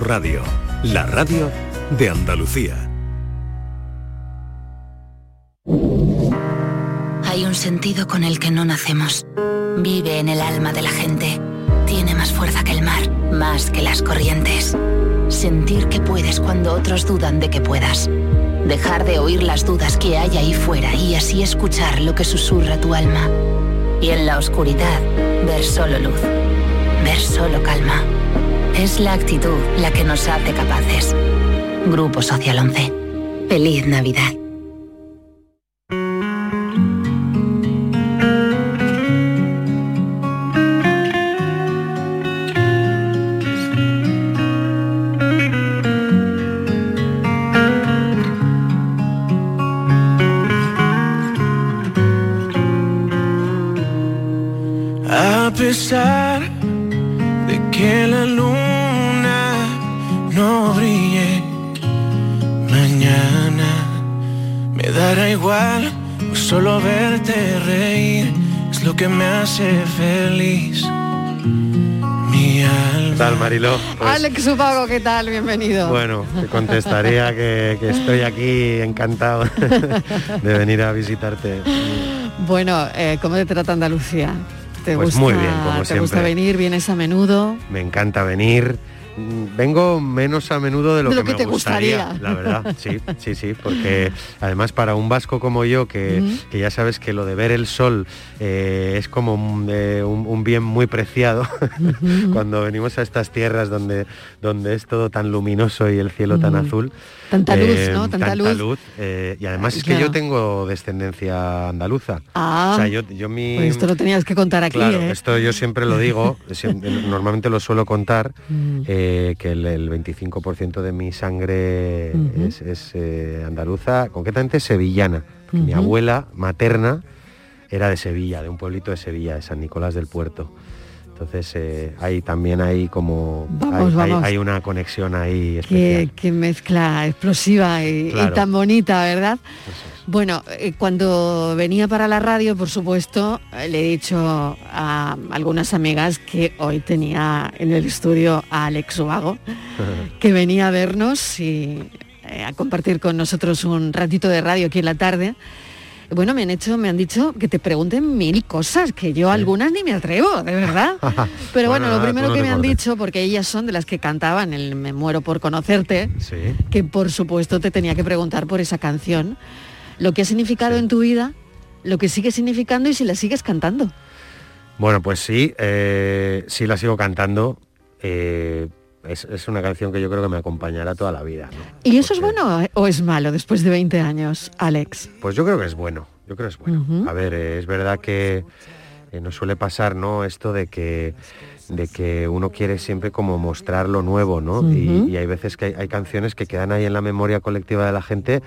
Radio, la radio de Andalucía. Hay un sentido con el que no nacemos. Vive en el alma de la gente. Tiene más fuerza que el mar, más que las corrientes. Sentir que puedes cuando otros dudan de que puedas. Dejar de oír las dudas que hay ahí fuera y así escuchar lo que susurra tu alma. Y en la oscuridad, ver solo luz. Ver solo calma. Es la actitud la que nos hace capaces. Grupo Social 11. Feliz Navidad. Hace feliz. Mi alma. ¿Qué tal, Mariló? Pues, Alex Upago, ¿qué tal? Bienvenido. Bueno, te contestaría que, que estoy aquí encantado de venir a visitarte. Bueno, eh, ¿cómo te trata Andalucía? ¿Te Pues gusta, muy bien, como ¿Te siempre. gusta venir? ¿Vienes a menudo? Me encanta venir. Vengo menos a menudo de lo, De lo que, que me te gustaría, gustaría. la verdad, sí, sí, sí, porque además para un vasco como yo, que, que ya sabes que lo de ver el sol eh, es como un, eh, un- un bien muy preciado, cuando venimos a estas tierras donde, donde es todo tan luminoso y el cielo tan azul. Tanta luz, eh, ¿no? Tanta luz. y además es Claro. que yo tengo descendencia andaluza. Ah, o sea, yo, yo mi... pues esto lo tenías que contar aquí, Claro, esto yo siempre lo digo, normalmente lo suelo contar, Mm. Que el, el 25% de mi sangre es, es, eh, andaluza, concretamente sevillana. porque Mi abuela materna era de Sevilla, de un pueblito de Sevilla, de San Nicolás del Puerto. Entonces eh, hay también hay como Vamos, hay, hay- vamos. hay una conexión ahí especial. qué mezcla explosiva y, tan bonita, ¿verdad? Eso es. Bueno, eh, cuando venía para la radio, por supuesto, eh, le he dicho a algunas amigas que hoy tenía en el estudio a Alex Ubago, que venía a vernos y eh, a compartir con nosotros un ratito de radio aquí en la tarde. Bueno, me han hecho, me han dicho que te pregunten mil cosas, que yo algunas ni me atrevo, de verdad. Pero bueno, Bueno, lo primero no que me han dicho, porque ellas son de las que cantaban el Me muero por conocerte, Sí. que por supuesto te tenía que preguntar por esa canción, lo que ha significado Sí. en tu vida, lo que sigue significando y si la sigues cantando. Bueno, pues sí, eh, sí la sigo cantando. eh, es, es una canción que yo creo que me acompañará toda la vida. ¿no? ¿Y eso es bueno o es malo después de 20 años, Alex? Pues yo creo que es bueno, yo creo que es bueno. A ver, eh, es verdad que eh, nos suele pasar, ¿no? Esto de que de que uno quiere siempre como mostrar lo nuevo, ¿no? Y- hay veces que hay, hay canciones que quedan ahí en la memoria colectiva de la gente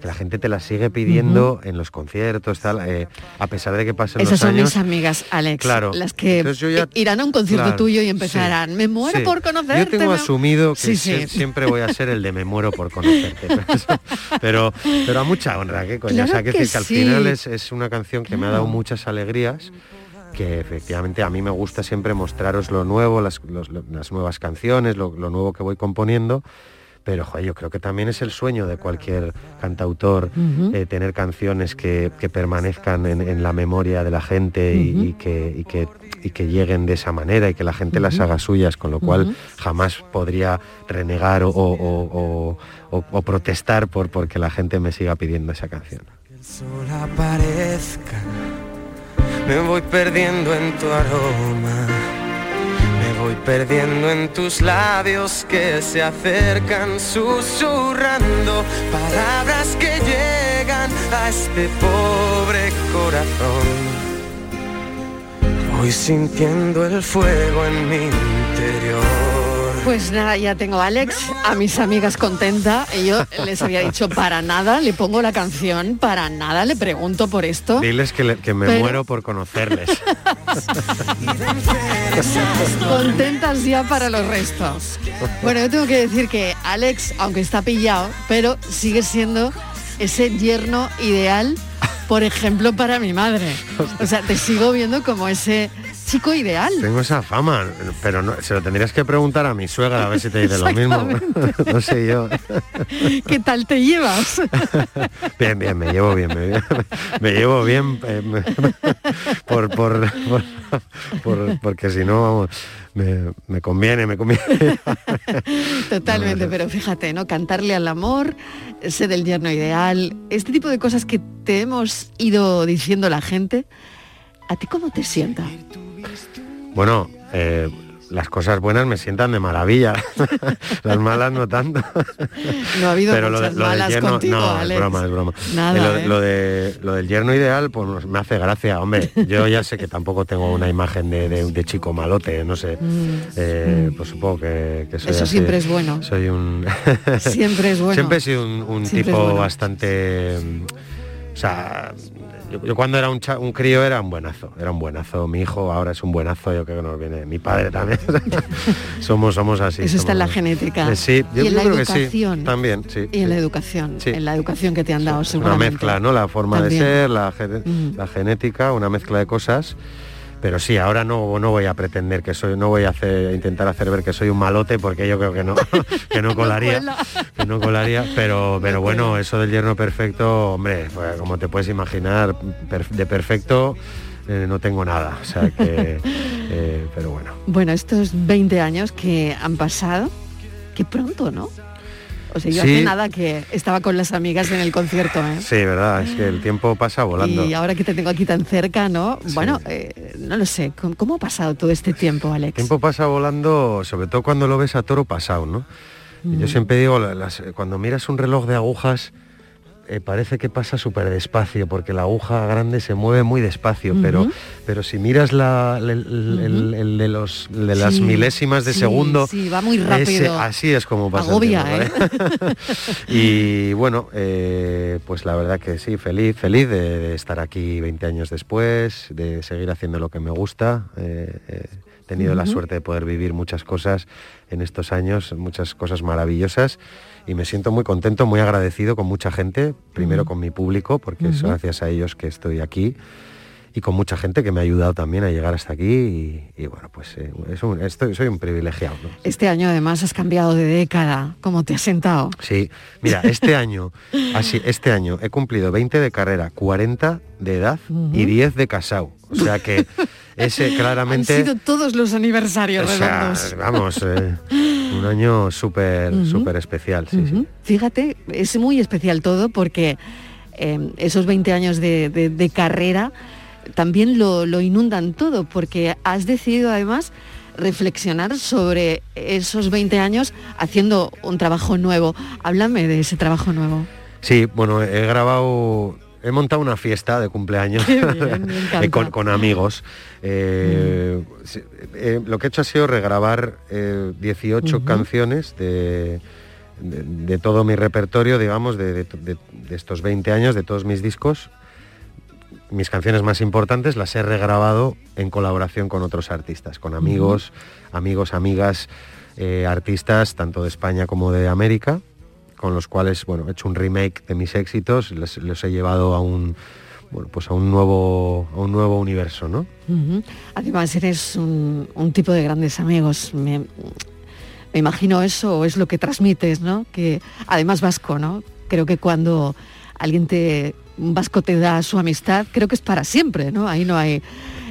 que la gente te las sigue pidiendo en los conciertos, tal, eh, a pesar de que pasen Esas los son años. mis amigas, Alex, Claro. las que ya- irán a un concierto Claro, tuyo y sí, empezarán, me muero sí. por conocerte. Yo tengo asumido que Sí, siempre voy a ser el de me muero por conocerte. pero, pero a mucha honra, ¿qué coño? o sea, Claro que, que que al final es, es una canción que me ha dado Claro. muchas alegrías que efectivamente a mí me gusta siempre mostraros lo nuevo, las, los- las nuevas canciones, lo, lo nuevo que voy componiendo, pero joder, yo creo que también es el sueño de cualquier cantautor eh, tener canciones que, que permanezcan en, en la memoria de la gente y- que, y que- y que lleguen de esa manera y que la gente las haga suyas, con lo cual jamás podría renegar o, o- o- o- o protestar por porque la gente me siga pidiendo esa canción. Que el sol aparezca, me voy perdiendo en tu aroma, voy perdiendo en tus labios que se acercan susurrando palabras que llegan a este pobre corazón. Voy sintiendo el fuego en mi interior. Pues nada, ya tengo a Alex, a mis amigas contenta. Y yo les había dicho, para nada le pongo la canción, para nada le pregunto por esto. Diles que, le- que me Pero- muero por conocerles. Contentas ya para los restos. Bueno, yo tengo que decir que Alex, aunque está pillado, pero sigue siendo ese yerno ideal, por ejemplo, para mi madre. O sea, te sigo viendo como ese chico ideal. Tengo esa fama, pero no, se lo tendrías que preguntar a mi suegra a ver si te dice lo mismo. no sé yo. ¿Qué tal te llevas? bien, bien, me llevo bien, me, llevo bien eh, por, por, porque si no, vamos, me, conviene, me conviene. Totalmente, pero fíjate, ¿no? Cantarle al amor, ser del yerno ideal, este tipo de cosas que te hemos ido diciendo la gente, ¿a ti cómo te sienta? Bueno, eh, las cosas buenas me sientan de maravilla, las malas no tanto. No ha habido Pero muchas lo, malas del yerno, contigo, no, es broma, es broma. Nada, ¿eh? lo, de, lo del yerno ideal, pues me hace gracia. Hombre, yo ya sé que tampoco tengo una imagen de, chico malote, no sé. Mm, eh, mm. Pues supongo que, soy Eso siempre es bueno. Soy un... siempre es bueno. Siempre he sido un, tipo bastante... O sea, yo, cuando era un, un, crío era un buenazo, era un buenazo. Mi hijo ahora es un buenazo, yo creo que nos viene. Mi padre también. somos, somos así. Eso está en la genética. Eh, sí, yo, y en la educación. También, sí. Y en la educación, en la educación que te han dado, seguramente. Una mezcla, ¿no? La forma de ser, la, la genética, una mezcla de cosas pero sí, ahora no, no voy a pretender que soy, no voy a hacer, intentar hacer ver que soy un malote porque yo creo que no, que no colaría, que no colaría, pero, pero bueno, eso del yerno perfecto, hombre, pues, como te puedes imaginar, de perfecto eh, no tengo nada, o sea que, eh, pero bueno. Bueno, estos 20 años que han pasado, qué pronto, ¿no? O sea, yo hace nada que estaba con las amigas en el concierto. ¿eh? Sí, verdad, es que el tiempo pasa volando. Y ahora que te tengo aquí tan cerca, ¿no? Bueno, eh, no lo sé, ¿cómo ha pasado todo este tiempo, Alex? El tiempo pasa volando, sobre todo cuando lo ves a toro pasado, ¿no? Yo mm. siempre digo, cuando miras un reloj de agujas, eh, parece que pasa súper despacio, porque la aguja grande se mueve muy despacio, pero, pero si miras la, el, de, los, de las milésimas de segundo, sí, va muy rápido. así es como pasa. ¿eh? y bueno, eh, pues la verdad que sí, feliz, feliz de, estar aquí 20 años después, de seguir haciendo lo que me gusta. He tenido la suerte de poder vivir muchas cosas en estos años, muchas cosas maravillosas y me siento muy contento, muy agradecido con mucha gente, primero con mi público, porque es gracias a ellos que estoy aquí, y con mucha gente que me ha ayudado también a llegar hasta aquí y, bueno, pues eh, estoy, soy un privilegiado. Este año además has cambiado de década, ¿cómo te has sentado? Sí, mira, este año, así, este año he cumplido 20 de carrera, 40 de edad y 10 de casado. O sea que ese claramente... Han sido todos los aniversarios redondos. Vamos, eh, un año súper, súper especial, sí, Fíjate, es muy especial todo porque em, esos 20 años de, carrera también lo, inundan todo, porque has decidido además reflexionar sobre esos 20 años haciendo un trabajo nuevo. Háblame de ese trabajo nuevo. Sí, bueno, he grabado he montado una fiesta de cumpleaños con, amigos. Eh, mm. eh, lo que he hecho ha sido regrabar 18 eh, canciones de, todo mi repertorio, digamos, de, estos 20 años, de todos mis discos. Mis canciones más importantes las he regrabado en colaboración con otros artistas, con amigos, amigos, amigas, artistas tanto de España como de América con los cuales bueno, he hecho un remake de mis éxitos, los, he llevado a un bueno, pues a un nuevo, a un nuevo universo, ¿no? Además eres un, tipo de grandes amigos. Me, imagino eso es lo que transmites, ¿no? Que además vasco, ¿no? Creo que cuando alguien te un vasco te da su amistad, creo que es para siempre, ¿no? Ahí no hay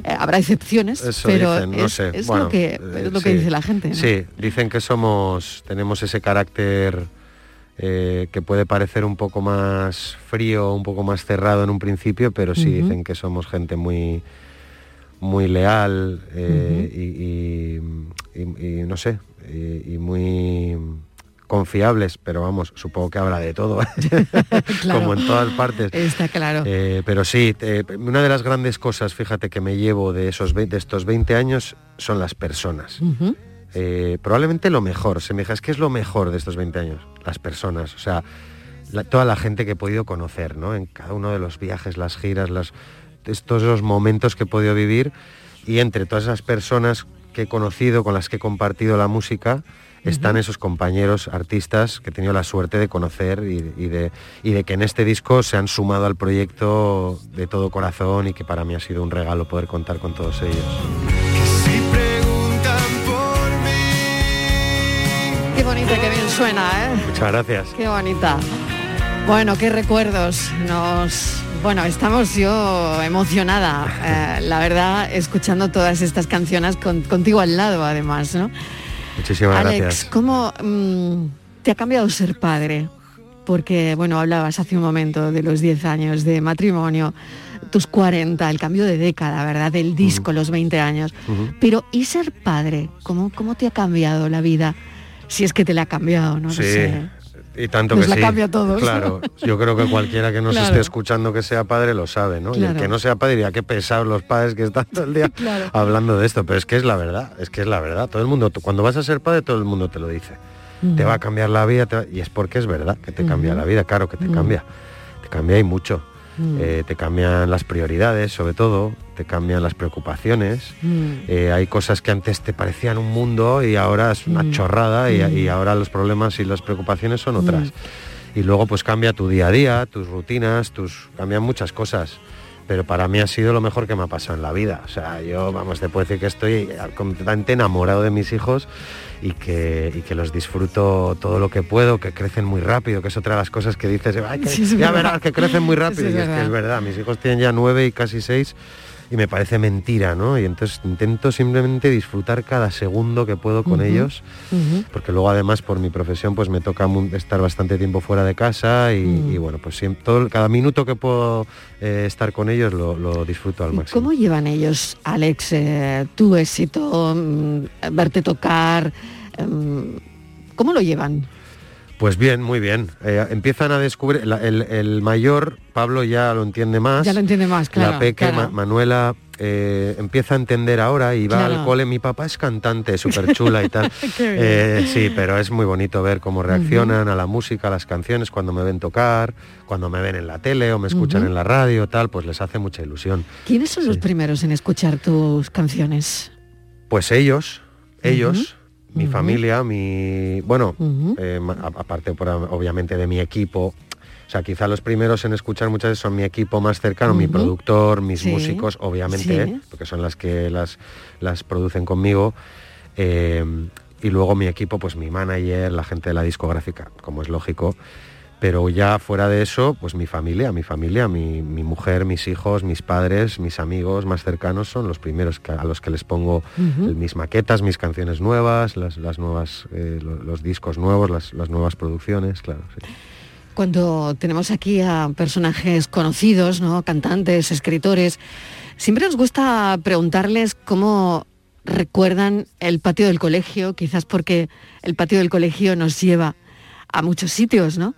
eh, habrá excepciones, pero es, lo que, es lo que dice la gente. Sí, dicen que somos, tenemos ese carácter eh, que puede parecer un poco más frío, un poco más cerrado en un principio, pero sí dicen que somos gente muy, muy leal eh, y, no sé, y, muy confiables, pero vamos, supongo que habla de todo, como en todas partes. Está claro. Eh, pero sí, una de las grandes cosas, fíjate, que me llevo de, esos de estos 20 años son las personas. Eh, probablemente lo mejor, se me dice, es que es lo mejor de estos 20 años, las personas, o sea, toda la gente que he podido conocer, ¿no? En cada uno de los viajes, las giras, las, todos los momentos que he podido vivir y entre todas esas personas que he conocido, con las que he compartido la música, están esos compañeros artistas que he tenido la suerte de conocer y, de, y de que en este disco se han sumado al proyecto de todo corazón y que para mí ha sido un regalo poder contar con todos ellos. Fíjate qué bien suena, ¿eh? Muchas gracias. Qué bonita. Bueno, qué recuerdos. Nos, bueno, estamos yo emocionada, eh, la verdad, escuchando todas estas canciones contigo al lado, además, ¿no? Muchísimas Alex, gracias. ¿cómo mm, te ha cambiado ser padre? Porque, bueno, hablabas hace un momento de los 10 años de matrimonio, tus 40, el cambio de década, ¿verdad? Del disco, los 20 años. Pero, ¿y ser padre? ¿Cómo, ¿Cómo te ha cambiado la vida? Si es que te la ha cambiado, no Sí, sé. y tanto Nos que la sí. cambia a todos. Claro, yo creo que cualquiera que nos Claro. esté escuchando que sea padre lo sabe, ¿no? Y el que no sea padre diría qué pesados los padres que están todo el día Claro. hablando de esto, pero es que es la verdad, es que es la verdad. Todo el mundo, cuando vas a ser padre, todo el mundo te lo dice. Te va a cambiar la vida te va- y es porque es verdad que te cambia la vida, claro que te cambia. Te cambia y mucho. Eh, te cambian las prioridades, sobre todo, te cambian las preocupaciones. Mm. Eh, hay cosas que antes te parecían un mundo y ahora es una chorrada y, y ahora los problemas y las preocupaciones son otras. Y luego pues cambia tu día a día, tus rutinas, tus cambian muchas cosas. Pero para mí ha sido lo mejor que me ha pasado en la vida. O sea, yo, vamos, te puedo decir que estoy completamente enamorado de mis hijos y que, y que los disfruto todo lo que puedo, que crecen muy rápido, que es otra de las cosas que dices, "Ay, que- Sí, es ya verdad. verás que crecen muy rápido. Sí, es y es que es verdad, mis hijos tienen ya nueve y casi seis y me parece mentira, ¿no? Y entonces intento simplemente disfrutar cada segundo que puedo con ellos, porque luego además por mi profesión pues me toca estar bastante tiempo fuera de casa y, Mm. y, bueno, pues siempre, todo, cada minuto que puedo eh, estar con ellos lo, lo disfruto al ¿Y máximo. ¿Cómo llevan ellos, Alex, eh, tu éxito, mm, verte tocar? em, ¿Cómo lo llevan? Pues bien, muy bien. Eh, empiezan a descubrir, la- el, el mayor, Pablo ya lo entiende más. Ya lo entiende más, claro. la peque, claro. Ma- Manuela, eh, empieza a entender ahora y va Claro. al cole. Mi papá es cantante, súper chula y tal. Eh, sí, pero es muy bonito ver cómo reaccionan a la música, a las canciones, cuando me ven tocar, cuando me ven en la tele o me escuchan en la radio, tal, pues les hace mucha ilusión. ¿Quiénes son los primeros en escuchar tus canciones? Pues ellos, ellos, mi familia, mi... Bueno, eh, aparte por, obviamente de mi equipo. O sea, quizá los primeros en escuchar muchas veces son mi equipo más cercano, mi productor, mis Sí, músicos, obviamente, sí. porque son las que las, las producen conmigo. Eh, y luego mi equipo, pues mi manager, la gente de la discográfica, como es lógico. Pero ya fuera de eso, pues mi familia, mi familia, mi, mi mujer, mis hijos, mis padres, mis amigos más cercanos son los primeros que- a los que les pongo mis maquetas, mis canciones nuevas, las, las nuevas, eh, lo- los, discos nuevos, las, las nuevas producciones, claro. sí. Cuando tenemos aquí a personajes conocidos, ¿no? cantantes, escritores, siempre nos gusta preguntarles cómo recuerdan el patio del colegio, quizás porque el patio del colegio nos lleva a muchos sitios, ¿no?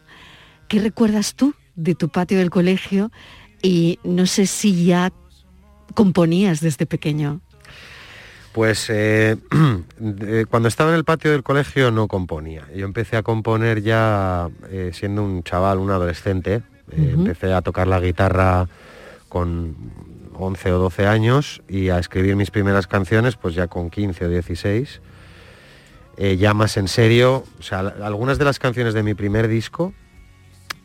¿Qué recuerdas tú de tu patio del colegio? Y no sé si ya componías desde pequeño. Pues eh, de- cuando estaba en el patio del colegio no componía. Yo empecé a componer ya eh, siendo un chaval, un adolescente. Eh. Empecé a tocar la guitarra con 11 o 12 años y a escribir mis primeras canciones pues ya con 15 o 16. Eh, ya más en serio, o sea, algunas de las canciones de mi primer disco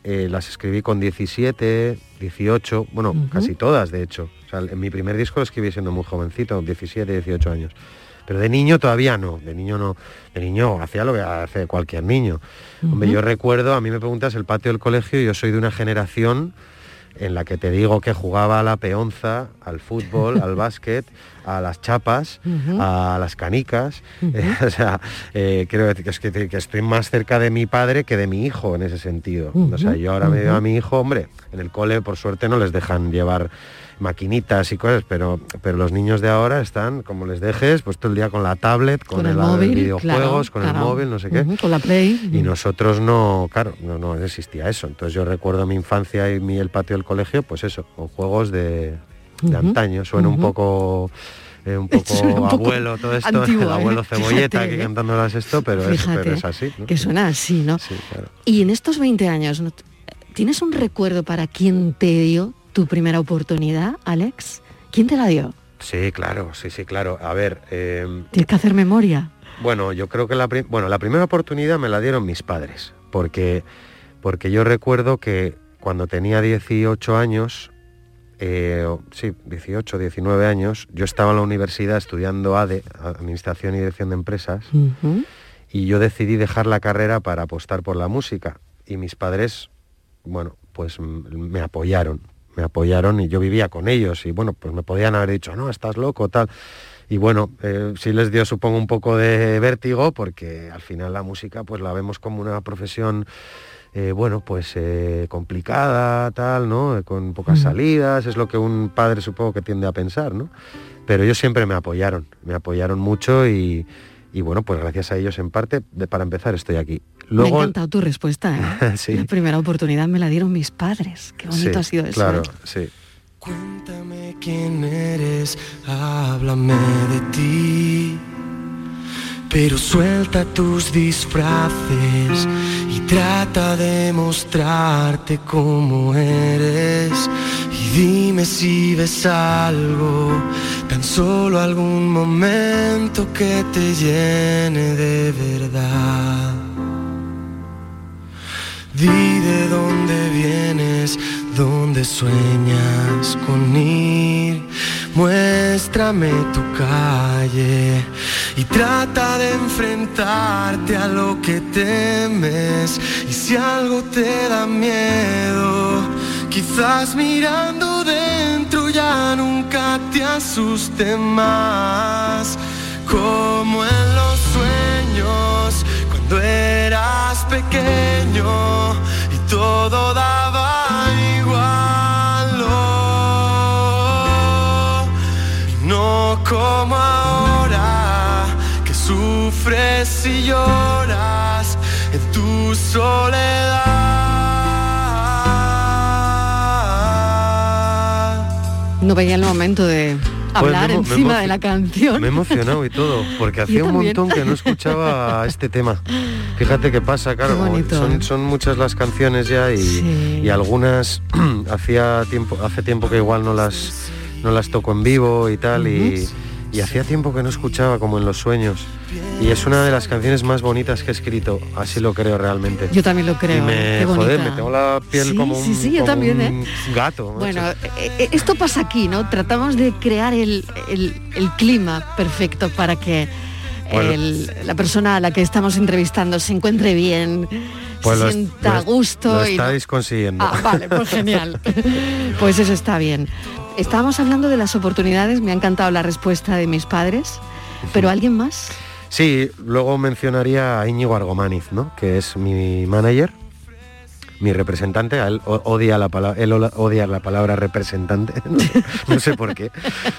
eh, las escribí con 17, 18, bueno, casi todas de hecho. O sea, en mi primer disco lo escribí siendo muy jovencito, 17, 18 años. Pero de niño todavía no, de niño no, de niño hacía lo que hace cualquier niño. Hombre, yo recuerdo, a mí me preguntas el patio del colegio, yo soy de una generación en la que te digo que jugaba a la peonza, al fútbol, al básquet, a las chapas, a las canicas. Eh, o sea, eh, quiero decir que, es que, que estoy más cerca de mi padre que de mi hijo en ese sentido. O sea, yo ahora me veo a mi hijo, hombre, en el cole por suerte no les dejan llevar maquinitas y cosas, pero, pero los niños de ahora están, como les dejes, pues todo el día con la tablet, con, el, móvil, videojuegos, claro, con claro. el móvil, no sé qué. Ujú, Con la Play. Y nosotros no, claro, no, no existía eso. Entonces yo recuerdo mi infancia y mi, el patio del colegio, pues eso, con juegos de, de antaño. Suena un poco eh, un poco Suena un poco abuelo todo esto, antiguo, el ¿eh? abuelo cebolleta Fíjate, aquí ¿eh? cantándolas esto, pero, es, Fíjate, pero es así. ¿no? Que suena así, ¿no? Sí, claro. Y en estos 20 años. ¿tienes un recuerdo para quién te dio tu primera oportunidad, Alex? ¿Quién te la dio? Sí, claro, sí, sí, claro. A ver, eh, Tienes que hacer memoria. Bueno, yo creo que la, bueno, la primera oportunidad me la dieron mis padres, porque, porque yo recuerdo que cuando tenía 18 años, eh, sí, 18, 19 años, yo estaba en la universidad estudiando ADE, Administración y Dirección de Empresas, y yo decidí dejar la carrera para apostar por la música. Y mis padres, bueno, pues me apoyaron, me apoyaron y yo vivía con ellos. Y bueno, pues me podían haber dicho, no, estás loco, tal. Y bueno, eh, sí les dio supongo un poco de vértigo porque al final la música pues la vemos como una profesión eh, bueno, pues eh, complicada, tal, ¿no? Con pocas salidas, es lo que un padre supongo que tiende a pensar, ¿no? Pero ellos siempre me apoyaron, me apoyaron mucho y, bueno, pues gracias a ellos en parte, para empezar estoy aquí. Luego... Me ha encantado tu respuesta, ¿eh? La primera oportunidad me la dieron mis padres. Qué bonito ha sido eso. Claro, sí. Cuéntame quién eres, háblame de ti. Pero suelta tus disfraces y trata de mostrarte cómo eres. Y dime si ves algo, tan solo algún momento que te llene de verdad. Di de dónde vienes, dónde sueñas con ir Muéstrame tu calle y trata de enfrentarte a lo que temes. Y si algo te da miedo, quizás mirando dentro ya nunca te asuste más. Como en los sueños, cuando eras pequeño y todo daba como ahora sufres y lloras en tu soledad. No veía el momento de pues hablar encima de la canción. Me he emocionado y todo, porque hacía un montón que no escuchaba este tema. Fíjate qué pasa, claro, son, muchas las canciones ya y, algunas hacía tiempo, hace tiempo que igual no las no las toco en vivo y tal, y, hacía tiempo que no escuchaba como en los sueños. Y es una de las canciones más bonitas que he escrito, así lo creo realmente. Yo también lo creo. me, joder, me tengo la piel como un, sí, yo también, ¿eh? gato. Bueno, eh, eh, esto pasa aquí, ¿no? Tratamos de crear el, clima perfecto para que la persona a la que estamos entrevistando se encuentre bien, pues se sienta a gusto. Lo estáis consiguiendo. Ah, vale, pues genial. pues eso está bien. Estábamos hablando de las oportunidades, me ha encantado la respuesta de mis padres, pero ¿alguien más? Sí, luego mencionaría a Íñigo Argomaniz, ¿no? que es mi manager mi representante, él odia la palabra, él odia la palabra representante, no, sé por qué,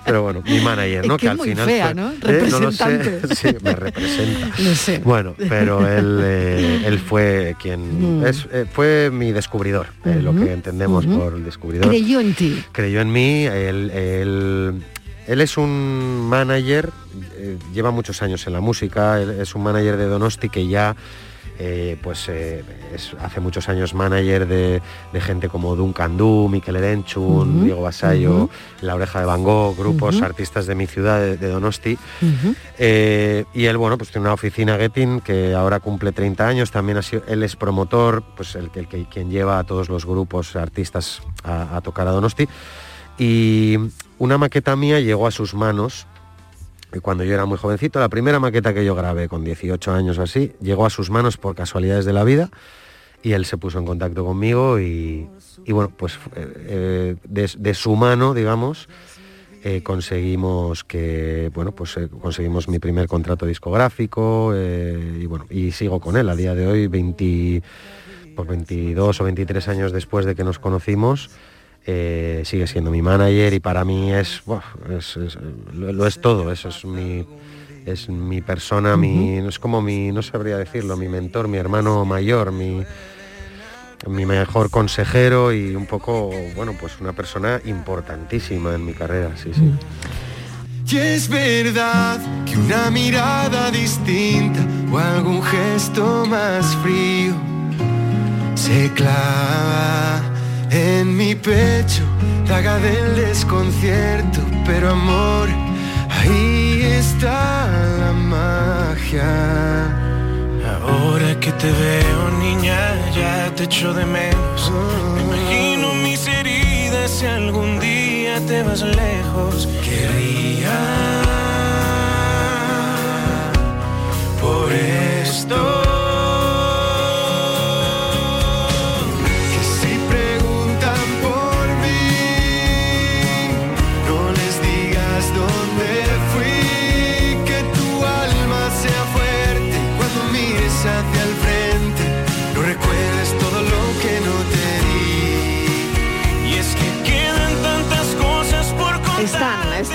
pero bueno, mi manager, ¿no? que, al final fea, ¿no? Representante. sí, me representa. No sé. Bueno, pero él, eh, él fue quien mm. es, eh, fue mi descubridor, eh, lo que entendemos por el descubridor. Creyó en ti. Creyó en mí, él, él, él es un manager, lleva muchos años en la música, es un manager de Donosti que ya eh, pues eh, es hace muchos años manager de, gente como Duncan Du, Miquel Erenchun, Diego Basayo, La Oreja de Van Gogh, grupos artistas de mi ciudad, de, Donosti. Eh, y él, bueno, pues tiene una oficina Getting que ahora cumple 30 años, también ha sido, él es promotor, pues el, el, quien lleva a todos los grupos artistas a, a tocar a Donosti. Y una maqueta mía llegó a sus manos cuando yo era muy jovencito, la primera maqueta que yo grabé con 18 años o así, llegó a sus manos por casualidades de la vida y él se puso en contacto conmigo y, bueno, pues eh, de, su mano, digamos, eh, conseguimos que, bueno, pues eh, conseguimos mi primer contrato discográfico y bueno, y sigo con él a día de hoy, 20, por 22 o 23 años después de que nos conocimos. Eh, sigue siendo mi manager y para mí es, lo, es todo, eso es mi, es mi persona, mi, es como mi, no sabría decirlo, mi mentor, mi hermano mayor, mi, mi mejor consejero y un poco, bueno, pues una persona importantísima en mi carrera, sí, sí. Y es verdad que una mirada distinta o algún gesto más frío se clava en mi pecho, daga del desconcierto, pero amor, ahí está la magia. Ahora que te veo, niña, ya te echo de menos. Me imagino mis heridas si algún día te vas lejos. Quería por esto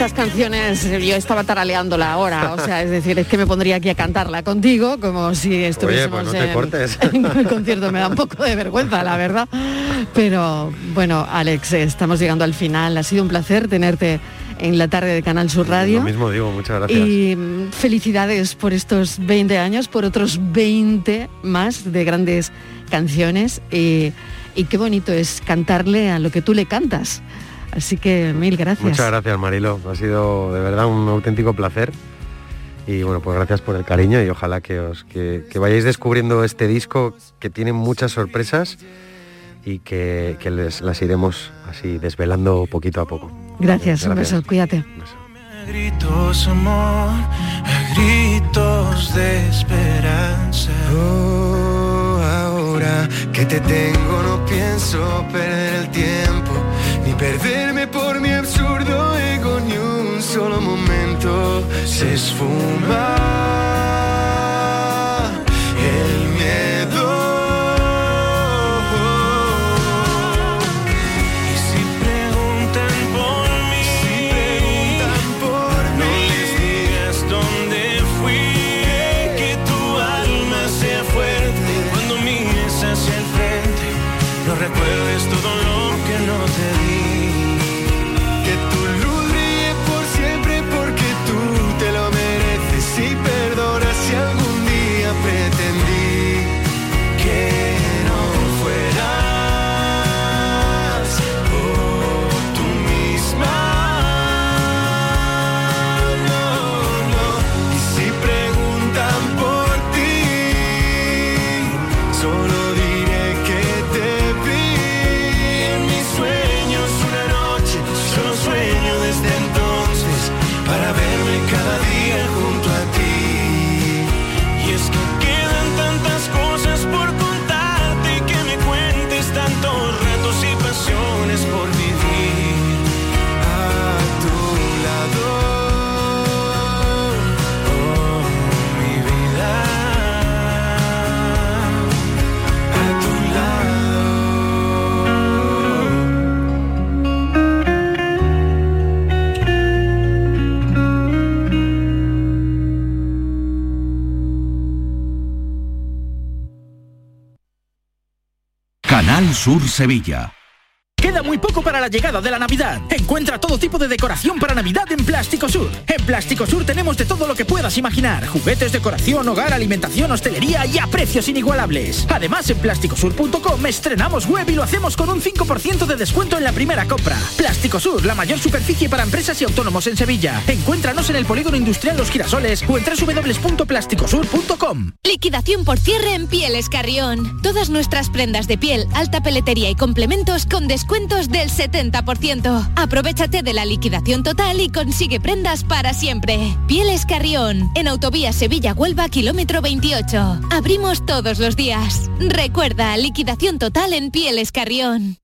estas canciones, yo estaba taraleándola ahora, o sea, es decir, es que me pondría aquí a cantarla contigo, como si estuviésemos pues no te en, el concierto. Me da un poco de vergüenza, la verdad. Pero bueno, Alex, estamos llegando al final. Ha sido un placer tenerte en la tarde de Canal Sur Radio. Lo mismo digo, muchas gracias. Y mm, felicidades por estos 20 años, por otros 20 más de grandes canciones. Y, y qué bonito es cantarle a lo que tú le cantas. Así que mil gracias. Muchas gracias, Marilo. Ha sido de verdad un auténtico placer. Y bueno, pues gracias por el cariño y ojalá que os que, que vayáis descubriendo este disco que tiene muchas sorpresas y que, que les, las iremos así desvelando poquito a poco. Gracias, un beso, cuídate. Gritos amor, gritos de esperanza. Oh, ahora que te tengo no pienso perder el tiempo, ni perderme por mi absurdo ego ni un solo momento. Se esfuma Canal Sur Sevilla. Queda muy poco para la llegada de la Navidad. Encuentra todo tipo de decoración para Navidad en Plástico Sur. En Plástico Sur tenemos de todo lo que puedas imaginar. Juguetes, decoración, hogar, alimentación, hostelería y a precios inigualables. Además, en plásticosur.com estrenamos web y lo hacemos con un 5% de descuento en la primera compra. Plástico Sur, la mayor superficie para empresas y autónomos en Sevilla. Encuéntranos en el Polígono Industrial Los Girasoles o en www.plásticosur.com. Liquidación por cierre en Pieles Carrión. Todas nuestras prendas de piel, alta peletería y complementos con descuentos del 70%. Aprovechate de la liquidación total y consigue prendas para siempre. Pieles Carrión, en Autovía Sevilla-Huelva, kilómetro 28. Abrimos todos los días. Recuerda, liquidación total en Pieles Carrión.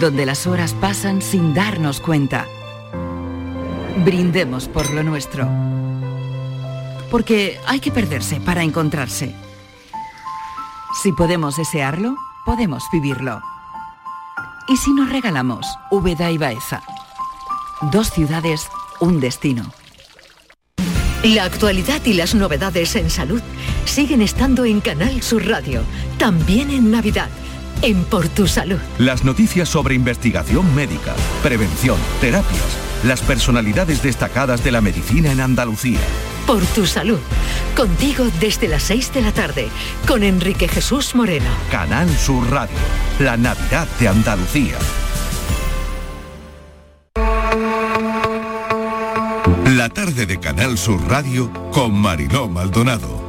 Donde las horas pasan sin darnos cuenta. Brindemos por lo nuestro. Porque hay que perderse para encontrarse. Si podemos desearlo, podemos vivirlo. ¿Y si nos regalamos Úbeda y Baeza? Dos ciudades, un destino. La actualidad y las novedades en salud siguen estando en Canal Sur Radio, también en Navidad, en Por Tu Salud. Las noticias sobre investigación médica, prevención, terapias, las personalidades destacadas de la medicina en Andalucía. por tu salud. Contigo desde las 6 de la tarde, con Enrique Jesús Moreno. Canal Sur Radio, la Navidad de Andalucía. La tarde de Canal Sur Radio con Mariló Maldonado.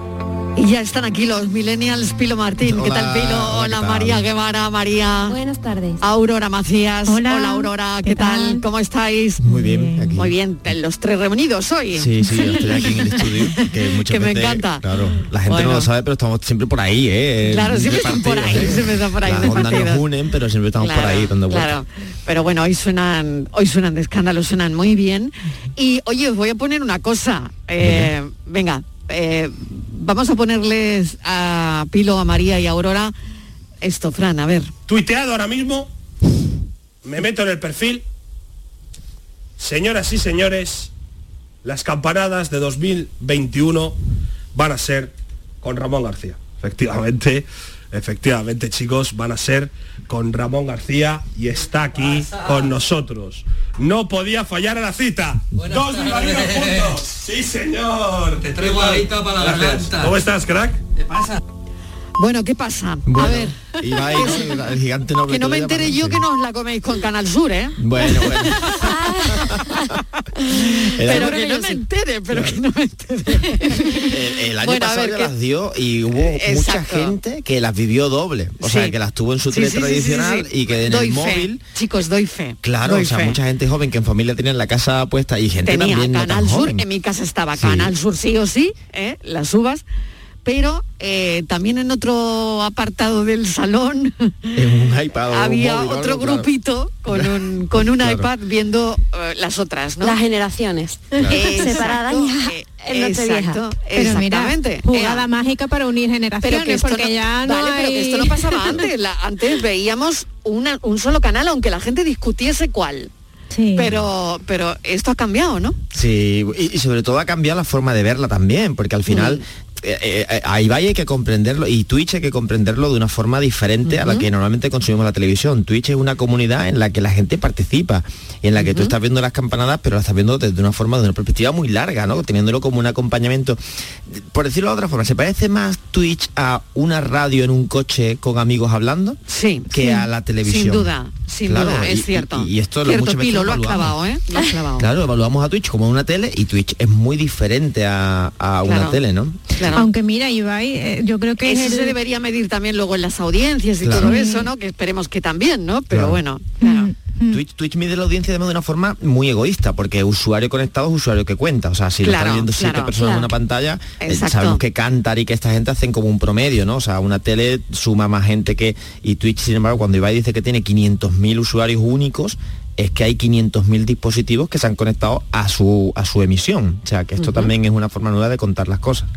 Y ya están aquí los millennials, Pilo Martín, ¿qué tal Pilo? Hola, María Guevara, María. Buenas tardes. Aurora Macías. Hola. Aurora, ¿qué, tal? ¿Cómo estáis? Muy bien, aquí. Muy bien, los tres reunidos hoy. Sí, sí, yo estoy aquí en el estudio. Que, muchas Que me veces, encanta. Claro, la gente Bueno. no lo sabe, pero estamos siempre por ahí, ¿eh? Claro, siempre están por ahí, ¿eh? siempre están por ahí Las ondas nos unen, pero siempre estamos por Claro, ahí dando vueltas. Claro, pero bueno, hoy suenan, hoy suenan de escándalo, suenan muy bien. Y oye, os voy a poner una cosa. Eh, venga, eh, vamos a ponerles a Pilo, a María y a Aurora esto, Fran, a ver. Tuiteado ahora mismo, me meto en el perfil. Señoras y señores, las campanadas de 2021 van a ser con Ramón García. Efectivamente, efectivamente chicos, van a ser con Ramón García y está aquí con nosotros. No podía fallar a la cita. Dos bilbaínos juntos. Sí, señor. Te traigo alita para la garganta. ¿Cómo estás, crack? ¿Qué pasa? Bueno, ¿qué pasa? a Bueno, ver, Ibai, ¿no? el gigante noble que no me llaman, yo que no os la coméis con Canal Sur, ¿eh? Bueno, bueno. Pero que no me entere, pero que no me entere. El, el año Bueno, a pasado ver, ya ¿qué- las dio y hubo mucha Exacto. gente que las vivió doble. O sea, que las tuvo en su Sí, tele tradicional y que en Doy el fe. móvil... Chicos, doy fe. Claro, doy o sea, fe. mucha gente joven que en familia tenía la casa puesta y gente tenía también no tan Canal Sur, joven. en mi casa estaba. Canal Sur sí o sí, ¿eh? las uvas, pero eh, también en otro apartado del salón En un iPad o un había móvil otro claro. grupito con un, con un Claro. iPad viendo eh, las otras, ¿no? Las generaciones. Separadas eh, en exacto, Pero mira, exactamente. jugada Ea. mágica para unir generaciones, pero que esto porque no, ya no vale, pero que esto no pasaba antes. La- antes veíamos una- un solo canal, aunque la gente discutiese cuál. Pero, pero esto ha cambiado, ¿no? Sí, y, y sobre todo ha cambiado la forma de verla también, porque al final eh, eh, a Ibai hay que comprenderlo y Twitch hay que comprenderlo de una forma diferente a la que normalmente consumimos la televisión. Twitch es una comunidad en la que la gente participa y en la que tú estás viendo las campanadas, pero las estás viendo desde una forma, de una perspectiva muy larga, ¿no? Teniéndolo como un acompañamiento. Por decirlo de otra forma, ¿se parece más Twitch a una radio en un coche con amigos hablando? Sí. Que Sí. a la televisión. Sin duda, sin Claro, duda, y- es cierto. Y, y esto lo cierto, Pilo, lo has clavado, ¿eh? Lo has clavado. Claro, evaluamos a Twitch como una tele y Twitch es muy diferente a, a una tele, ¿no? Claro. Aunque mira, Ibai, eh, yo creo que Eso es el- se debería medir también luego en las audiencias y Claro. todo eso, ¿no? Que esperemos que también, ¿no? Pero Claro. bueno, claro. Twitch, Twitch mide la audiencia además de una forma muy egoísta, porque usuario conectado es usuario que cuenta. O sea, si lo Claro, están viendo siete claro, personas en una pantalla, eh, sabemos que Cantar y que esta gente hacen como un promedio, ¿no? O sea, una tele suma más gente que... Y Twitch, sin embargo, cuando Ibai dice que tiene 500.000 usuarios únicos, es que hay 500.000 dispositivos que se han conectado a su, a su emisión. O sea, que esto también es una forma nueva de contar las cosas.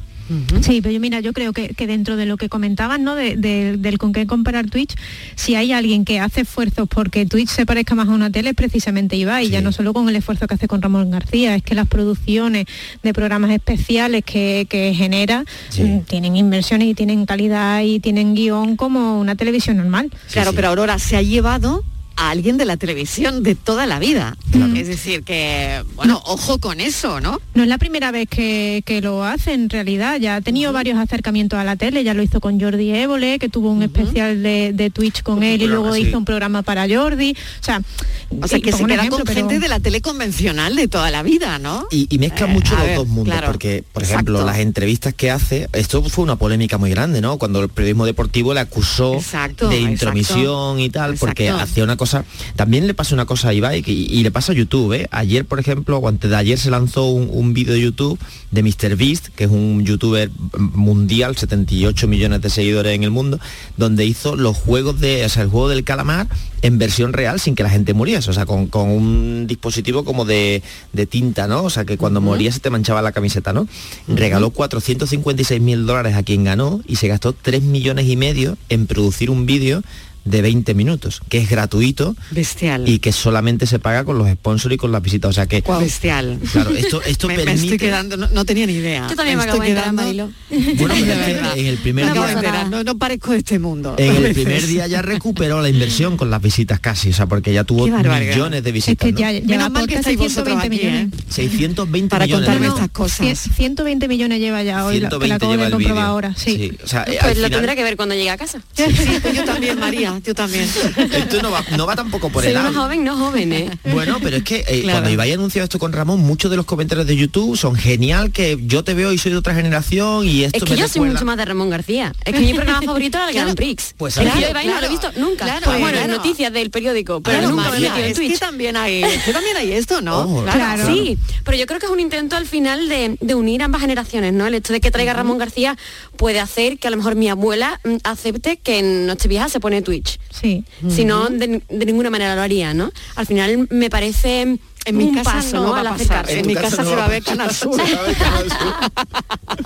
Sí, pero yo mira, yo creo que, que dentro de lo que comentaban, ¿no? De- de- del con qué comparar Twitch, si hay alguien que hace esfuerzos porque Twitch se parezca más a una tele, es precisamente Ibai, ya no solo con el esfuerzo que hace con Ramón García, es que las producciones de programas especiales que, que genera mm, tienen inversiones y tienen calidad y tienen guion como una televisión normal. Claro, pero Aurora se ha llevado a alguien de la televisión de toda la vida. Es decir, que, bueno, ojo con eso, ¿no? No es la primera vez que, que lo hace en realidad, ya ha tenido varios acercamientos a la tele, ya lo hizo con Jordi Évole, que tuvo un especial de, de Twitch con él y luego sí. hizo un programa para Jordi. O sea, O sea, que se queda ejemplo, con pero- gente de la tele convencional de toda la vida, ¿no? Y, y mezcla Eh, mucho los ver, dos mundos, claro. porque, por ejemplo, Exacto. las entrevistas que hace, esto fue una polémica muy grande, ¿no? Cuando el periodismo deportivo le acusó Exacto, de exacto. intromisión y tal, porque hacía una cosa. También le pasa una cosa a Ibai que- y, le pasa a YouTube, ¿eh? Ayer, por ejemplo, o antes de ayer se lanzó un, un vídeo de YouTube de Mr. Beast, que es un youtuber mundial, 78 millones de seguidores en el mundo, donde hizo los juegos de, o sea, el juego del calamar en versión real sin que la gente muriese, o sea, con, con un dispositivo como de, de tinta, ¿no? O sea, que cuando morías se te manchaba la camiseta, ¿no? Regaló 456 mil dólares a quien ganó y se gastó 3 millones y medio en producir un vídeo de 20 minutos, que es gratuito. Bestial. Y que solamente se paga con los sponsors y con las visitas. O sea que. Bestial. Claro, esto, esto me, permite. me estoy quedando, no, no, tenía ni idea. Yo también me, me acabo estoy de enterar, quedando. Marilo. Bueno, pero es que en el primer no, día. no, no, parezco de este mundo. En el primer día ya recuperó la inversión con las visitas casi, o sea, porque ya tuvo millones de visitas. Es que ya, ¿no? ya Menos mal que estáis vosotros 120 aquí, millones. ¿eh? 620 Para millones. contarme ¿no? estas cosas. 120 millones lleva ya hoy, la- que 120 la acabo de comprobar ahora. Sí. o sea, eh, Pues lo final, tendrá que ver cuando llegue a casa. Sí, pues yo también, María, yo también. esto no va, no va tampoco por Soy edad. una joven, no joven, ¿eh? Bueno, pero es que eh, Claro. cuando Ibai anunció esto con Ramón, muchos de los comentarios de YouTube son genial que yo te veo y soy de otra generación y esto Es que me yo soy mucho más de Ramón García. Es que mi programa favorito era el Grand Prix. Pues el aquí- de Ibai no lo he visto nunca. claro, Pues bueno, en noticias del periódico, pero Claro, nunca me he metido en es Twitch. que también hay, es que también hay esto, ¿no? Oh, Claro. Sí, pero yo creo que es un intento al final de, de unir ambas generaciones, ¿no? El hecho de que traiga Ramón García puede hacer que a lo mejor mi abuela mm, acepte que en Nochevieja se pone Twitch. Sí. Si no, de, de ninguna manera lo haría, ¿no? Al final me parece En mi un casa paso, no ¿no? va a pasar. En mi casa se va a ver Canal Sur.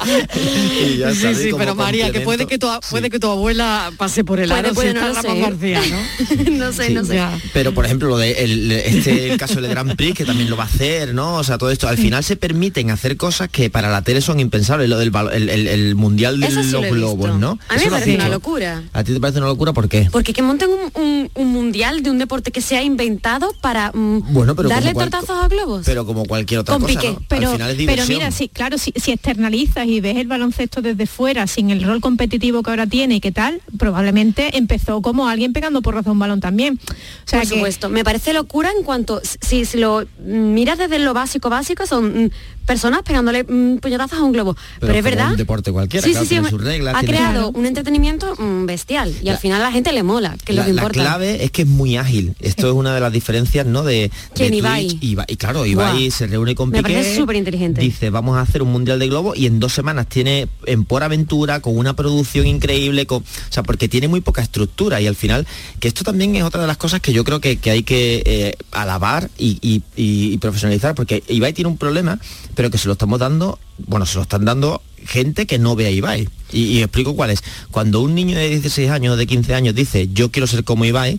Y ya Sí, sí, pero María, que puede que tu, puede que tu abuela pase por el Puede, aro puede, si no está lo Ramón sé. García, ¿no? no sé, Sí. no sé. Ya. Pero por ejemplo lo de el, este el caso del Grand Prix que también lo va a hacer, ¿no? O sea, todo esto al final se permiten hacer cosas que para la tele son impensables, lo del el, el- el mundial de los lo globos. ¿no? A mí me parece una locura. ¿A ti te parece una locura por qué? Porque que monten un, un- un mundial de un deporte que se ha inventado para mm, Bueno, pero darle tortazos a globos. Pero como cualquier otra ¿Con cosa, Piqué? ¿no? Pero, al final es pero mira, sí, claro, si, si externalizas y ves el baloncesto desde fuera, sin el rol competitivo que ahora tiene y qué tal, probablemente empezó como alguien pegando porrazo a un balón también. O sea Por que- supuesto, me parece locura en cuanto, si, si lo miras desde lo básico, básico, son mm, personas pegándole mm, puñetazos a un globo. Pero, es verdad. un deporte cualquiera, sí, claro, sí, sí, tiene me- sus reglas, ha tiene- creado un entretenimiento mm, bestial y al La- final a la gente le mola, que es la, lo que la importa. clave es que es muy ágil. Esto es una de las diferencias, ¿no? De, de. Twitch. Ibai- Y claro, Ibai Buah. se reúne con Me Piqué. parece superinteligente. Dice, vamos a hacer un mundial de globo y en dos semanas tiene en por aventura con una producción increíble, con, o sea, porque tiene muy poca estructura y al final que esto también es otra de las cosas que yo creo que, que hay que eh, alabar y, y- y- y profesionalizar, porque Ibai tiene un problema, pero que se lo estamos dando, bueno, se lo están dando gente que no ve a Ibai. Y, y explico cuál es. Cuando un niño de 16 años o de 15 años dice, yo quiero ser como Ibai,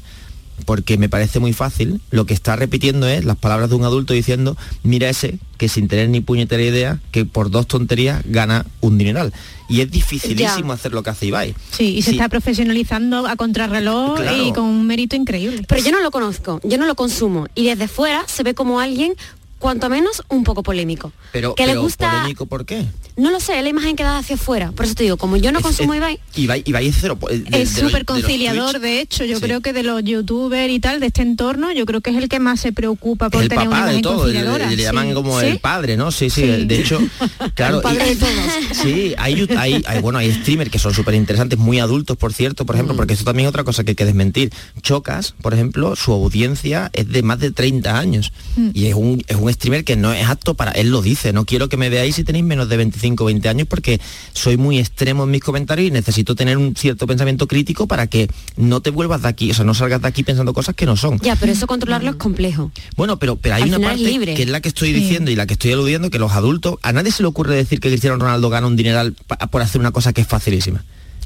porque me parece muy fácil, lo que está repitiendo es las palabras de un adulto diciendo, mira ese que sin tener ni puñetera idea, que por dos tonterías gana un dineral. Y es dificilísimo Ya. hacer lo que hace Ibai. Sí, y se Sí. está profesionalizando a contrarreloj Claro. y con un mérito increíble. Pero yo no lo conozco, yo no lo consumo y desde fuera se ve como alguien cuanto menos un poco polémico. Pero, que le gusta, polémico, ¿por qué? no lo sé, la imagen que da hacia afuera. Por eso te digo, como yo no Es- consumo es- Ibai, Ibai, Ibai es cero. de- es de súper de conciliador, de hecho, yo Sí. creo que de los youtubers y tal, de este entorno, yo creo que es el que más se preocupa por el tener una papá de imagen todo, le, conciliadora. le sí. llaman como ¿Sí? el padre, ¿no? Sí, sí, de hecho, claro. El padre y- de todos. Sí, hay, yu- hay, hay- bueno, hay streamers que son súper interesantes, muy adultos, por cierto, por Mm. ejemplo, porque esto también es otra cosa que hay que desmentir. Chocas, por ejemplo, su audiencia es de más de 30 años Mm. y es un, es un streamer que no es apto para, él lo dice, no quiero que me veáis si tenéis menos de 25 o 20 años porque soy muy extremo en mis comentarios y necesito tener un cierto pensamiento crítico para que no te vuelvas de aquí, o sea, no salgas de aquí pensando cosas que no son. ya, pero eso controlarlo es complejo. Bueno, pero, pero hay Al una parte libre. que es la que estoy Sí. diciendo y la que estoy aludiendo, que los adultos, a nadie se le ocurre decir que Cristiano Ronaldo gana un dineral por hacer una cosa que es facilísima.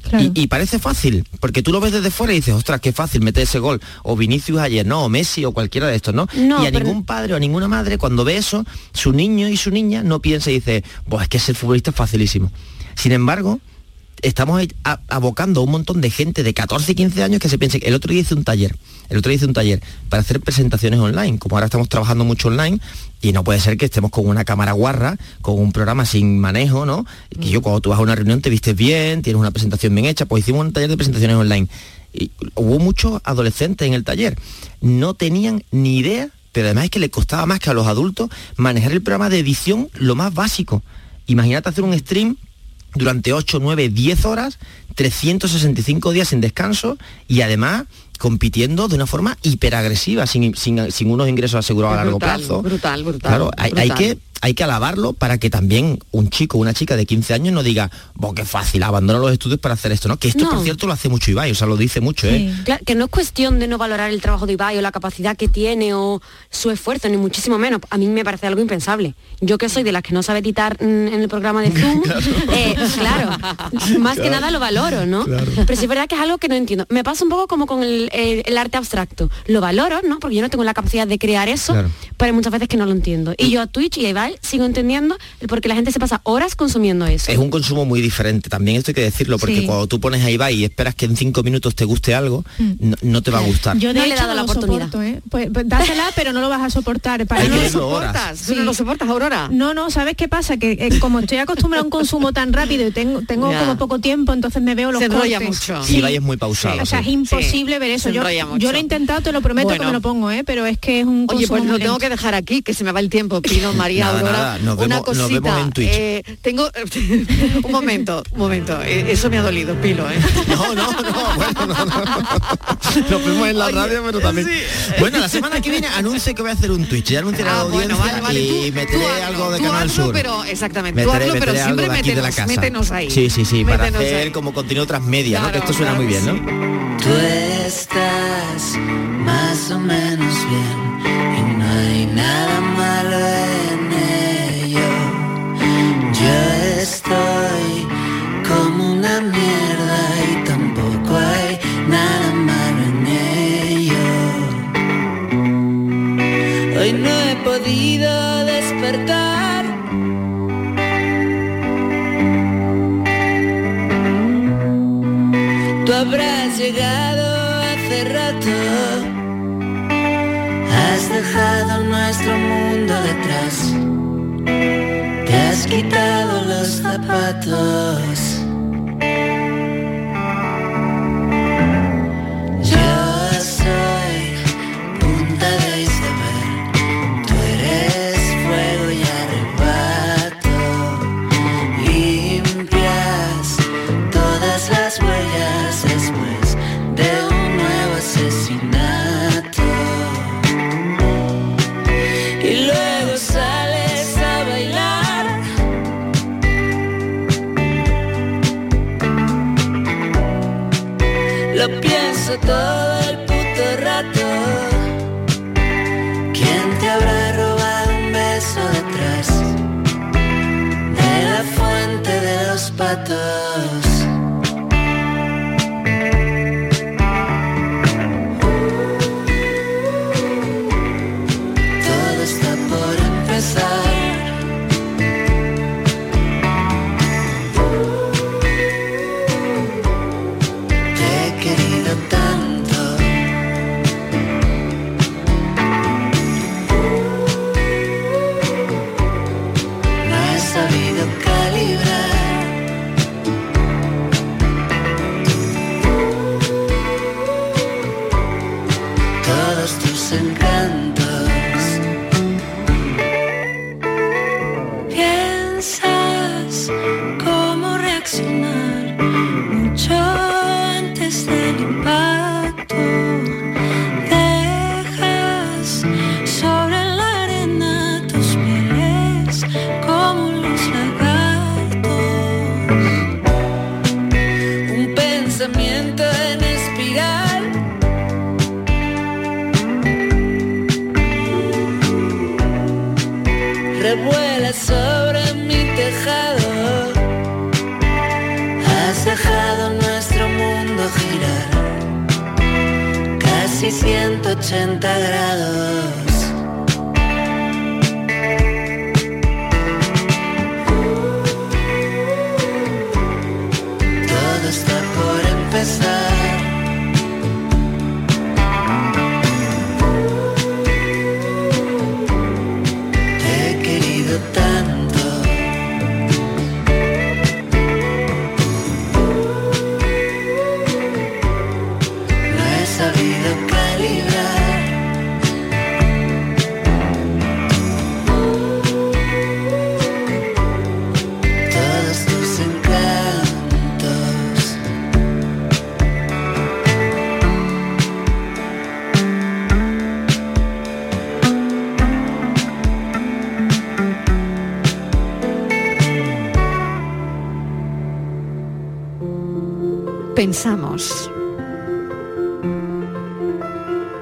Claro. Y, y parece fácil, porque tú lo ves desde fuera y dices, ostras, qué fácil meter ese gol. O Vinicius ayer, no, o Messi o cualquiera de estos, ¿no? No, y a pero- ningún padre o a ninguna madre, cuando ve eso, su niño y su niña no piensa y dice, pues es que ser futbolista es facilísimo. Sin embargo, estamos abocando a un montón de gente de 14 y 15 años que se piense el otro día hice un taller el otro día hice un taller para hacer presentaciones online como ahora estamos trabajando mucho online y no puede ser que estemos con una cámara guarra con un programa sin manejo no que yo cuando tú vas a una reunión te vistes bien tienes una presentación bien hecha pues hicimos un taller de presentaciones online. Y hubo muchos adolescentes en el taller. No tenían ni idea pero además es que le costaba más que a los adultos manejar el programa de edición lo más básico. Imagínate hacer un stream durante 8, 9, 10 horas, 365 días sin descanso y además compitiendo de una forma hiperagresiva, sin, sin, sin unos ingresos asegurados a largo brutal, plazo. brutal, brutal, Claro, hay, hay brutal. que, hay que alabarlo para que también un chico o una chica de 15 años no diga, oh, qué fácil, abandono los estudios para hacer esto, ¿no? Que esto, No. por cierto, lo hace mucho Ibai, o sea, lo dice mucho, ¿eh? Claro, que no es cuestión de no valorar el trabajo de Ibai o la capacidad que tiene o su esfuerzo, ni muchísimo menos. A mí me parece algo impensable. Yo que soy de las que no sabe editar en el programa de Zoom, eh, claro, más que nada lo valoro, ¿no? Pero sí es verdad que es algo que no entiendo. Me pasa un poco como con el, el- el arte abstracto. Lo valoro, ¿no? Porque yo no tengo la capacidad de crear eso, pero muchas veces que no lo entiendo. Y yo a Twitch y a Ibai sigo entendiendo el por qué la gente se pasa horas consumiendo eso. Es un consumo muy diferente, también esto hay que decirlo, porque Sí. cuando tú pones a Ibai y esperas que en cinco minutos te guste algo, no, no te va a gustar. Yo de No le he dado no la oportunidad. soporto, ¿eh? Pues, pues dásela, pero no lo vas a soportar. Para no lo soportas. ¿Tú no lo soportas, Aurora? No, no, ¿sabes qué pasa? Que eh, como estoy acostumbrada a un consumo tan rápido y tengo, tengo como poco tiempo, entonces me veo los Se cortes. mucho. Y Ibai es muy pausado. O sea, sí. es imposible ver eso. Yo, yo lo he intentado, te lo prometo Bueno. que me lo pongo, ¿eh? pero es que es un Oye, pues lo tengo que dejar aquí, que se me va el tiempo, Pino, María, Nada, Aurora. nada, nos Una vemos- nos cosita. vemos en Twitch. eh, tengo un momento, un momento. eh, eso me ha dolido, Pilo, ¿eh? No, no, no, bueno, no, no. Nos vemos en la radio, pero también. Bueno, la semana que viene anuncie que voy a hacer un Twitch. Ya anunciaré a la Ah, bueno, audiencia vale, vale, y tú- meteré tú hazlo, algo de tú Canal hazlo, Sur. pero exactamente, tú Meteré, hazlo, pero siempre de aquí de la casa. métenos ahí. Sí, sí, sí, para hacer ahí. como contenido transmedia, ¿no? Que esto suena muy bien, ¿no? Tú estás más o menos bien y no hay nada malo estoy como una mierda y tampoco hay nada malo en ello. Hoy no he podido despertar. Tú habrás llegado hace rato. Has dejado nuestro mundo detrás. Has quitado los zapatos. Todo el puto rato. ¿Quién te habrá robado un beso detrás de la fuente de los patos?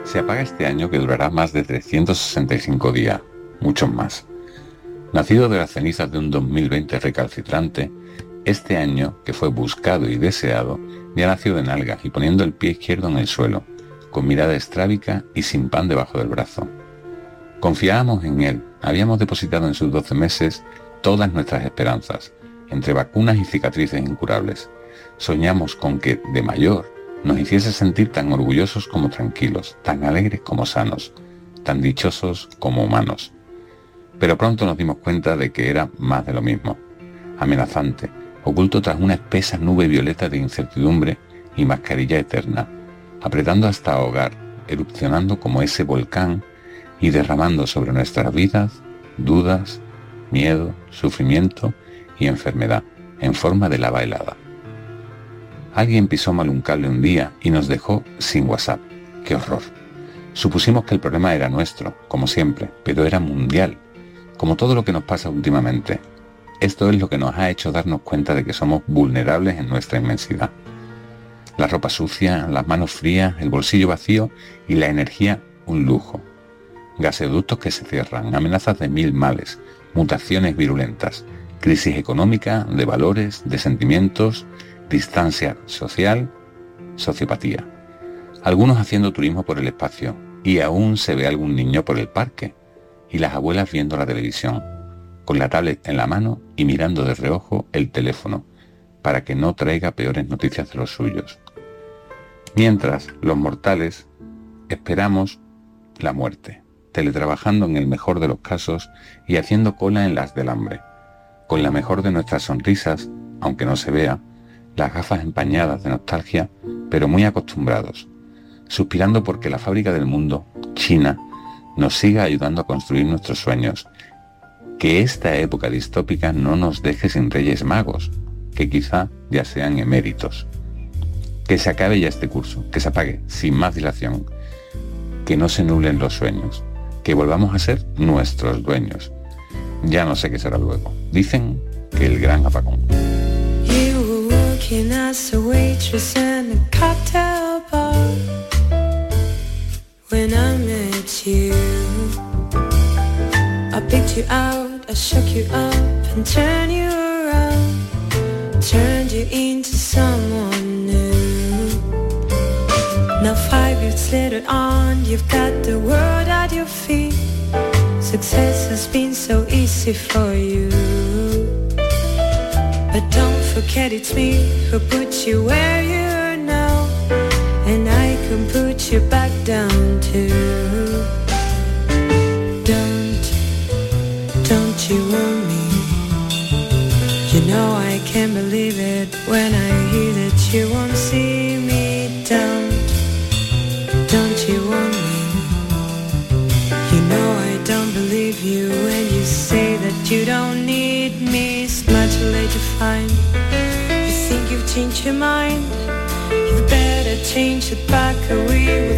Se apaga este año que durará más de 365 días, muchos más. Nacido de las cenizas de un 2020 recalcitrante, este año, que fue buscado y deseado, ya nació de nalgas y poniendo el pie izquierdo en el suelo, con mirada estrábica y sin pan debajo del brazo. Confiábamos en él, habíamos depositado en sus 12 meses todas nuestras esperanzas, entre vacunas y cicatrices incurables. Soñamos con que, de mayor, nos hiciese sentir tan orgullosos como tranquilos, tan alegres como sanos, tan dichosos como humanos. Pero pronto nos dimos cuenta de que era más de lo mismo, amenazante, oculto tras una espesa nube violeta de incertidumbre y mascarilla eterna, apretando hasta ahogar, erupcionando como ese volcán y derramando sobre nuestras vidas dudas, miedo, sufrimiento y enfermedad en forma de lava helada. Alguien pisó mal un cable un día y nos dejó sin WhatsApp. ¡Qué horror! Supusimos que el problema era nuestro, como siempre, pero era mundial, como todo lo que nos pasa últimamente. Esto es lo que nos ha hecho darnos cuenta de que somos vulnerables en nuestra inmensidad. La ropa sucia, las manos frías, el bolsillo vacío y la energía un lujo. Gaseoductos que se cierran, amenazas de mil males, mutaciones virulentas, crisis económica, de valores, de sentimientos, distancia social, sociopatía. Algunos haciendo turismo por el espacio y aún se ve algún niño por el parque y las abuelas viendo la televisión, con la tablet en la mano y mirando de reojo el teléfono para que no traiga peores noticias de los suyos. Mientras los mortales esperamos la muerte, teletrabajando en el mejor de los casos y haciendo cola en las del hambre, con la mejor de nuestras sonrisas, aunque no se vea, las gafas empañadas de nostalgia, pero muy acostumbrados, suspirando porque la fábrica del mundo, China, nos siga ayudando a construir nuestros sueños. Que esta época distópica no nos deje sin reyes magos, que quizá ya sean eméritos. Que se acabe ya este curso, que se apague sin más dilación, que no se nublen los sueños, que volvamos a ser nuestros dueños. Ya no sé qué será luego. Dicen que el gran apagón. Working as a waitress in a cocktail bar. When I met you I picked you out, I shook you up and turned you around. Turned you into someone new. Now five years later on, you've got the world at your feet. Success has been so easy for you forget it's me who put you where you are now. And I can put you back down too change it back away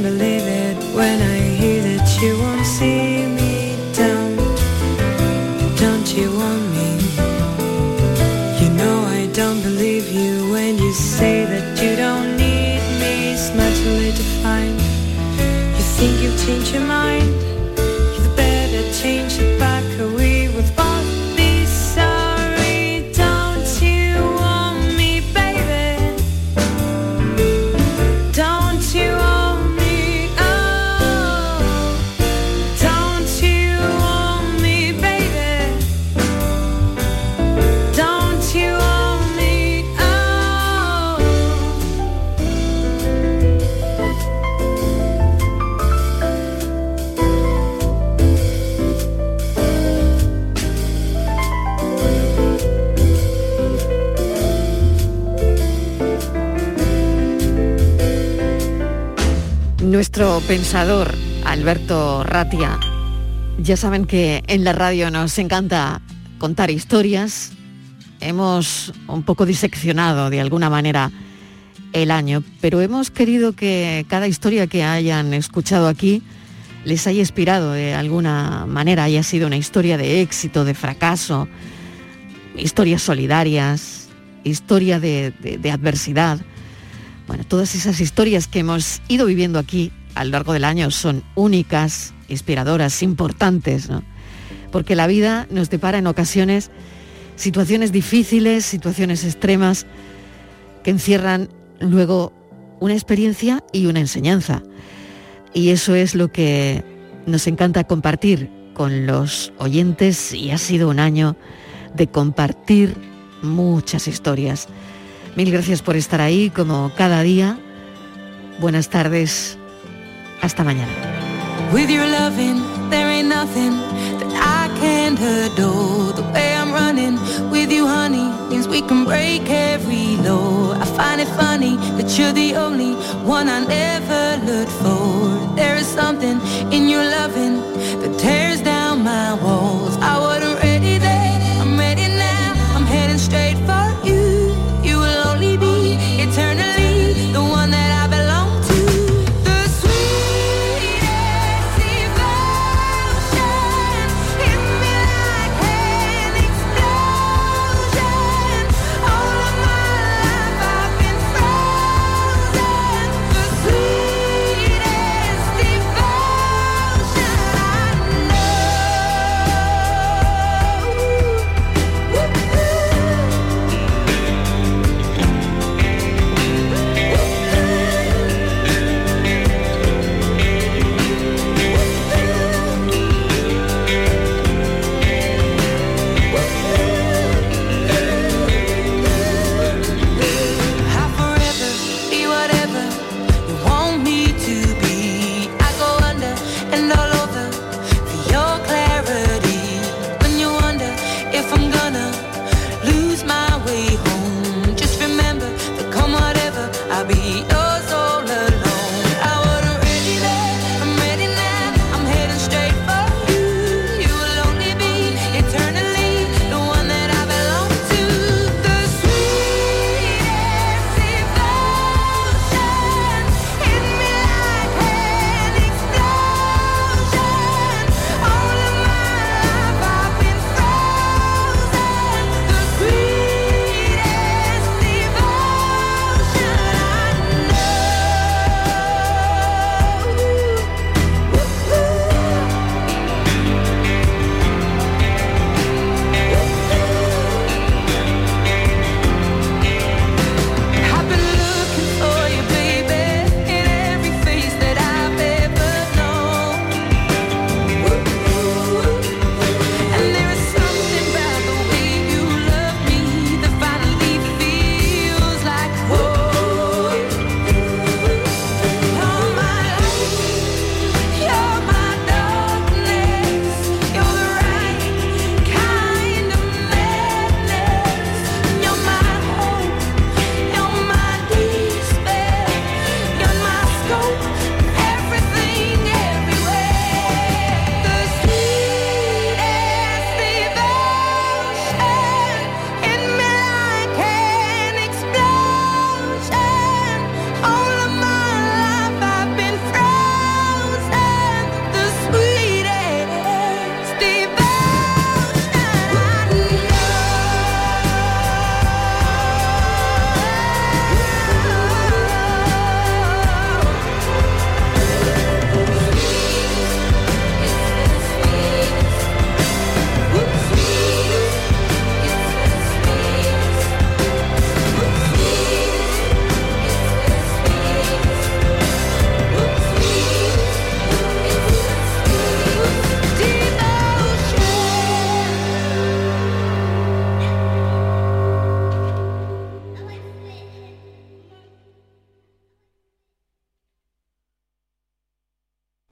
trembling pensador Alberto Ratia. Ya saben que en la radio nos encanta contar historias. Hemos un poco diseccionado de alguna manera el año, pero hemos querido que cada historia que hayan escuchado aquí les haya inspirado de alguna manera, haya sido una historia de éxito, de fracaso, historias solidarias, historia de, de adversidad. Bueno, todas esas historias que hemos ido viviendo aquí a lo largo del año son únicas, inspiradoras, importantes, ¿no? Porque la vida nos depara en ocasiones situaciones difíciles, situaciones extremas, que encierran luego una experiencia y una enseñanza. Y eso es lo que nos encanta compartir con los oyentes y ha sido un año de compartir muchas historias. Mil gracias por estar ahí como cada día. Buenas tardes. Hasta mañana. With your loving, there ain't nothing that I can't adore. The way I'm running with you, honey, means we can break every law. I find it funny that you're the only one I never looked for. There is something in your loving that tears down my walls. I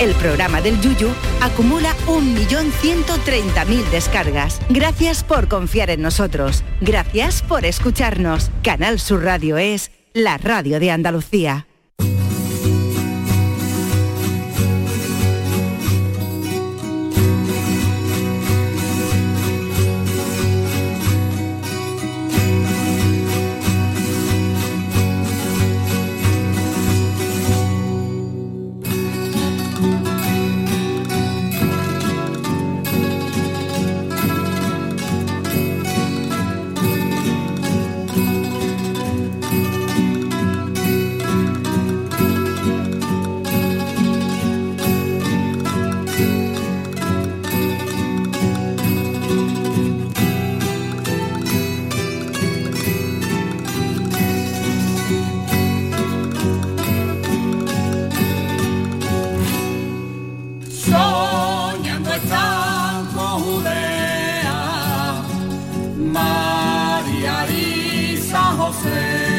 el programa del Yuyu acumula 1.130.000 descargas. Gracias por confiar en nosotros. Gracias por escucharnos. Canal Sur Radio es la radio de Andalucía. Judea, María y San José.